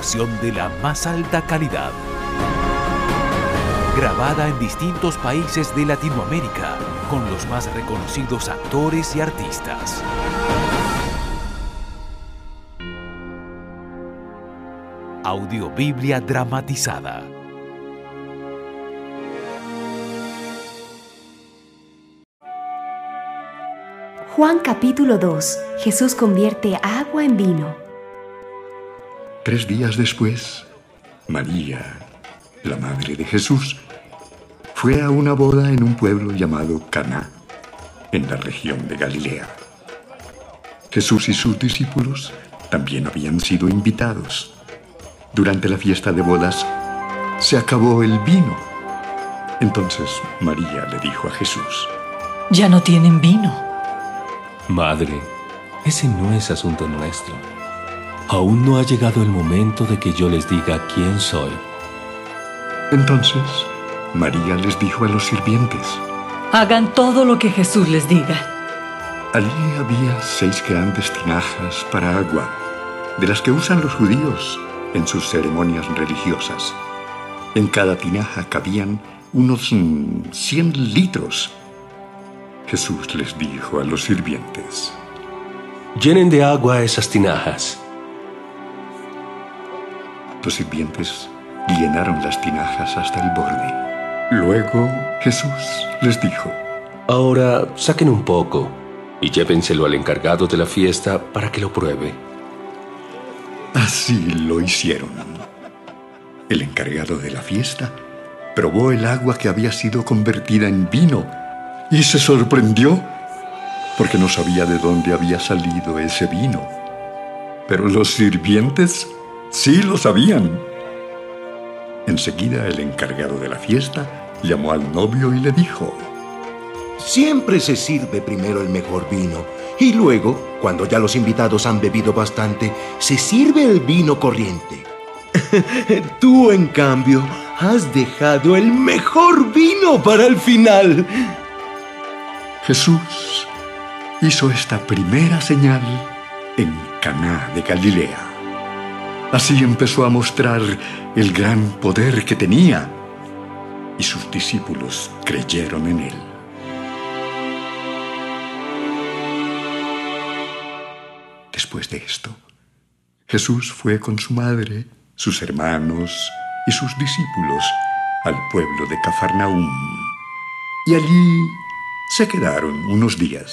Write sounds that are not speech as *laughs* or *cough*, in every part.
Producción de la más alta calidad. Grabada en distintos países de Latinoamérica con los más reconocidos actores y artistas. Audiobiblia dramatizada. Juan capítulo 2. Jesús convierte agua en vino. Tres días después, María, la madre de Jesús, fue a una boda en un pueblo llamado Caná, en la región de Galilea. Jesús y sus discípulos también habían sido invitados. Durante la fiesta de bodas se acabó el vino. Entonces María le dijo a Jesús, Ya no tienen vino. Madre, ese no es asunto nuestro. Aún no ha llegado el momento de que yo les diga quién soy. Entonces María les dijo a los sirvientes, Hagan todo lo que Jesús les diga. Allí había seis grandes tinajas para agua, de las que usan los judíos en sus ceremonias religiosas. En cada tinaja cabían unos mm, 100 litros. Jesús les dijo a los sirvientes, Llenen de agua esas tinajas. Los sirvientes llenaron las tinajas hasta el borde. Luego Jesús les dijo, Ahora saquen un poco y llévenselo al encargado de la fiesta para que lo pruebe. Así lo hicieron. El encargado de la fiesta probó el agua que había sido convertida en vino y se sorprendió porque no sabía de dónde había salido ese vino. Pero los sirvientes sí lo sabían. Enseguida el encargado de la fiesta llamó al novio y le dijo, Siempre se sirve primero el mejor vino y luego, cuando ya los invitados han bebido bastante, se sirve el vino corriente. *laughs* Tú, en cambio, has dejado el mejor vino para el final. Jesús hizo esta primera señal en Caná de Galilea. Así empezó a mostrar el gran poder que tenía y sus discípulos creyeron en él. Después de esto, Jesús fue con su madre, sus hermanos y sus discípulos al pueblo de Cafarnaúm y allí se quedaron unos días.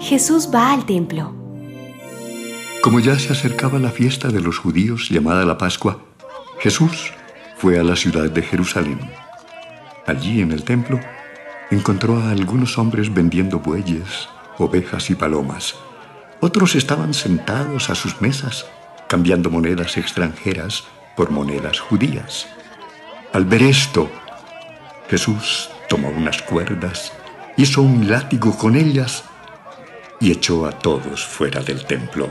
Jesús va al templo. Como ya se acercaba la fiesta de los judíos llamada la Pascua, Jesús fue a la ciudad de Jerusalén. Allí en el templo encontró a algunos hombres vendiendo bueyes, ovejas y palomas. Otros estaban sentados a sus mesas, cambiando monedas extranjeras por monedas judías. Al ver esto, Jesús tomó unas cuerdas, hizo un látigo con ellas y echó a todos fuera del templo,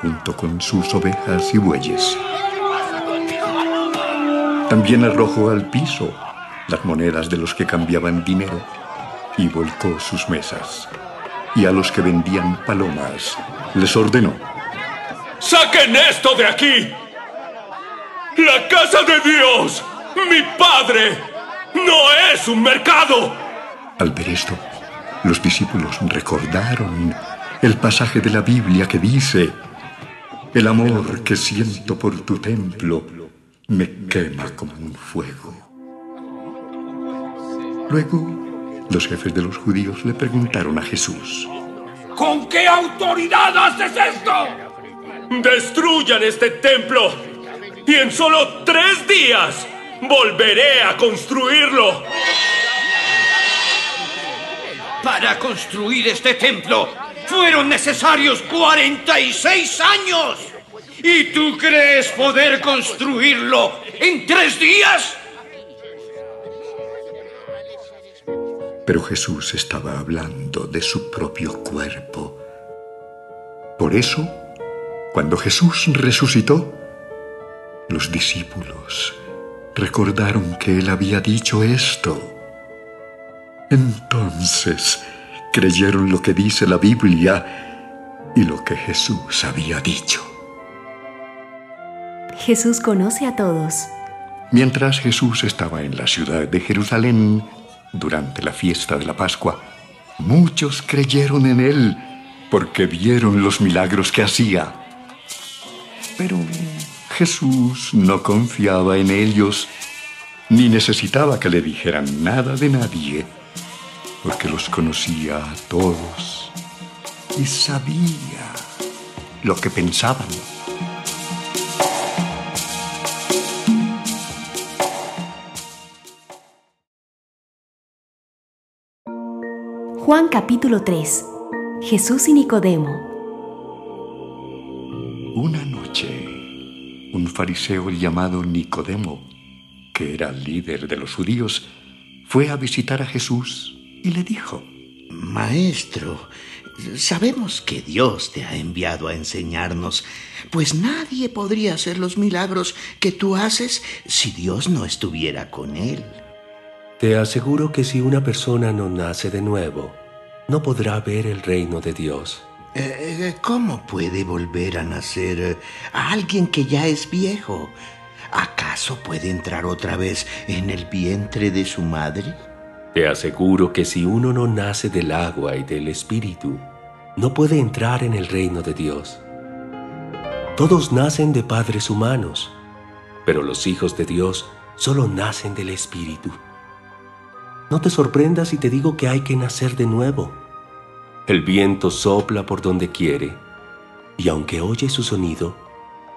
junto con sus ovejas y bueyes. También arrojó al piso las monedas de los que cambiaban dinero y volcó sus mesas. Y a los que vendían palomas les ordenó, ¡Saquen esto de aquí! ¡La casa de Dios! ¡Mi Padre! ¡No es un mercado! Al ver esto, los discípulos recordaron el pasaje de la Biblia que dice, el amor que siento por tu templo me quema como un fuego. Luego Los jefes de los judíos le preguntaron a Jesús, ¿Con qué autoridad haces esto? Destruyan este templo y en solo tres días volveré a construirlo. Para construir este templo fueron necesarios 46 años. ¿Y tú crees poder construirlo en tres días? Pero Jesús estaba hablando de su propio cuerpo. Por eso, cuando Jesús resucitó, los discípulos recordaron que Él había dicho esto. Entonces creyeron lo que dice la Biblia y lo que Jesús había dicho. Jesús conoce a todos. Mientras Jesús estaba en la ciudad de Jerusalén durante la fiesta de la Pascua, muchos creyeron en Él porque vieron los milagros que hacía. Pero Jesús no confiaba en ellos ni necesitaba que le dijeran nada de nadie, porque los conocía a todos y sabía lo que pensaban. Juan capítulo 3. Jesús y Nicodemo. Una noche, un fariseo llamado Nicodemo, que era líder de los judíos, fue a visitar a Jesús y le dijo, Maestro, sabemos que Dios te ha enviado a enseñarnos, pues nadie podría hacer los milagros que tú haces si Dios no estuviera con él. Te aseguro que si una persona no nace de nuevo, no podrá ver el reino de Dios. Eh, ¿Cómo puede volver a nacer eh, a alguien que ya es viejo? ¿Acaso puede entrar otra vez en el vientre de su madre? Te aseguro que si uno no nace del agua y del espíritu, no puede entrar en el reino de Dios. Todos nacen de padres humanos, pero los hijos de Dios solo nacen del espíritu. No te sorprendas si te digo que hay que nacer de nuevo. El viento sopla por donde quiere, y aunque oyes su sonido,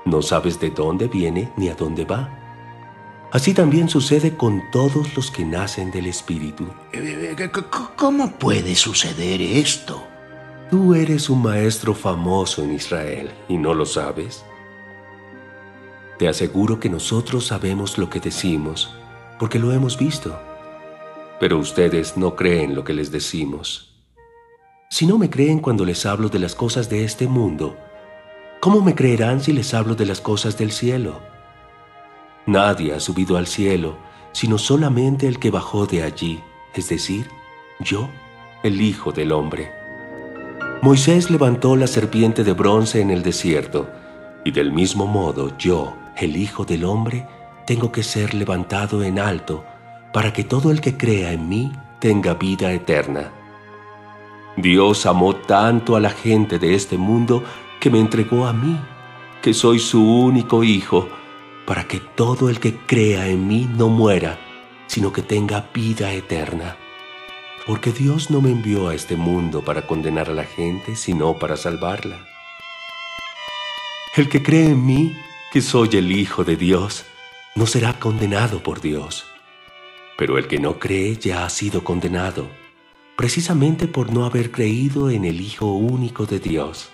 no sabes de dónde viene ni a dónde va. Así también sucede con todos los que nacen del Espíritu. Eh, ¿Cómo puede suceder esto? Tú eres un maestro famoso en Israel y no lo sabes. Te aseguro que nosotros sabemos lo que decimos porque lo hemos visto pero ustedes no creen lo que les decimos. Si no me creen cuando les hablo de las cosas de este mundo, ¿cómo me creerán si les hablo de las cosas del cielo? Nadie ha subido al cielo, sino solamente el que bajó de allí, es decir, yo, el Hijo del Hombre. Moisés levantó la serpiente de bronce en el desierto, y del mismo modo yo, el Hijo del Hombre, tengo que ser levantado en alto, para que todo el que crea en mí tenga vida eterna. Dios amó tanto a la gente de este mundo que me entregó a mí, que soy su único hijo, para que todo el que crea en mí no muera, sino que tenga vida eterna. Porque Dios no me envió a este mundo para condenar a la gente, sino para salvarla. El que cree en mí, que soy el Hijo de Dios, no será condenado por Dios pero el que no cree ya ha sido condenado, precisamente por no haber creído en el Hijo único de Dios.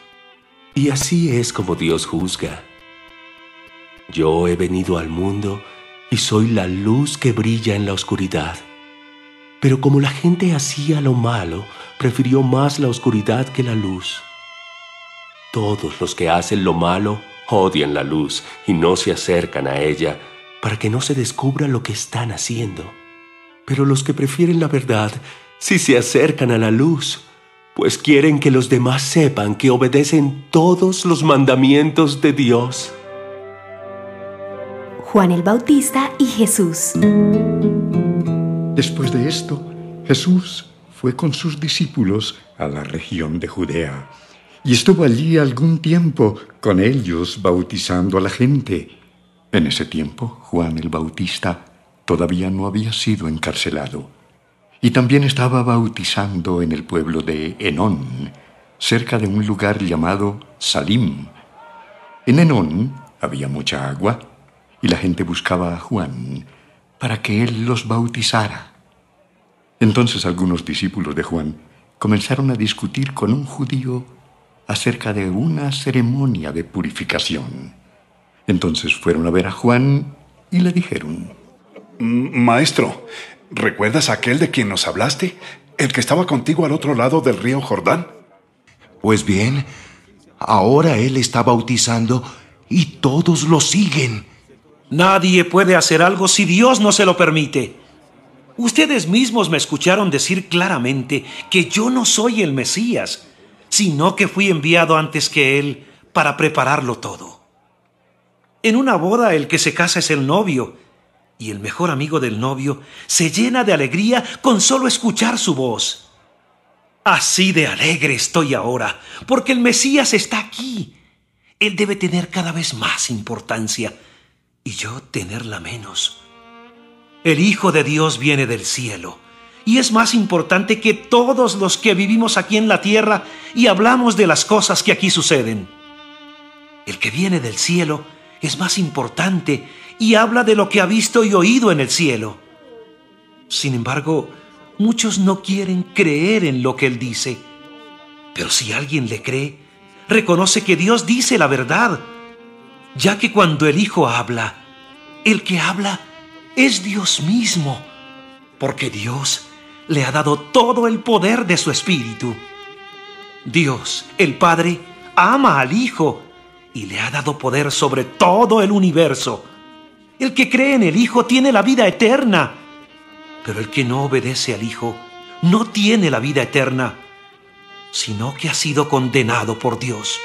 Y así es como Dios juzga. Yo he venido al mundo y soy la luz que brilla en la oscuridad. Pero como la gente hacía lo malo, prefirió más la oscuridad que la luz. Todos los que hacen lo malo odian la luz y no se acercan a ella para que no se descubra lo que están haciendo. Pero los que prefieren la verdad sí se acercan a la luz, pues quieren que los demás sepan que obedecen todos los mandamientos de Dios. Juan el Bautista y Jesús. Después de esto, Jesús fue con sus discípulos a la región de Judea y estuvo allí algún tiempo con ellos bautizando a la gente. En ese tiempo, Juan el Bautista todavía no había sido encarcelado. Y también estaba bautizando en el pueblo de Enón, cerca de un lugar llamado Salim. En Enón había mucha agua y la gente buscaba a Juan para que él los bautizara. Entonces algunos discípulos de Juan comenzaron a discutir con un judío acerca de una ceremonia de purificación. Entonces fueron a ver a Juan y le dijeron, Maestro, ¿recuerdas aquel de quien nos hablaste? ¿El que estaba contigo al otro lado del río Jordán? Pues bien, ahora él está bautizando y todos lo siguen. Nadie puede hacer algo si Dios no se lo permite. Ustedes mismos me escucharon decir claramente que yo no soy el Mesías, sino que fui enviado antes que Él para prepararlo todo. En una boda el que se casa es el novio, y el mejor amigo del novio se llena de alegría con solo escuchar su voz. Así de alegre estoy ahora, porque el Mesías está aquí. Él debe tener cada vez más importancia y yo tenerla menos. El Hijo de Dios viene del cielo y es más importante que todos los que vivimos aquí en la tierra y hablamos de las cosas que aquí suceden. El que viene del cielo es más importante y habla de lo que ha visto y oído en el cielo. Sin embargo, muchos no quieren creer en lo que él dice. Pero si alguien le cree, reconoce que Dios dice la verdad, ya que cuando el Hijo habla, el que habla es Dios mismo, porque Dios le ha dado todo el poder de su Espíritu. Dios, el Padre, ama al Hijo y le ha dado poder sobre todo el universo. El que cree en el Hijo tiene la vida eterna, pero el que no obedece al Hijo no tiene la vida eterna, sino que ha sido condenado por Dios.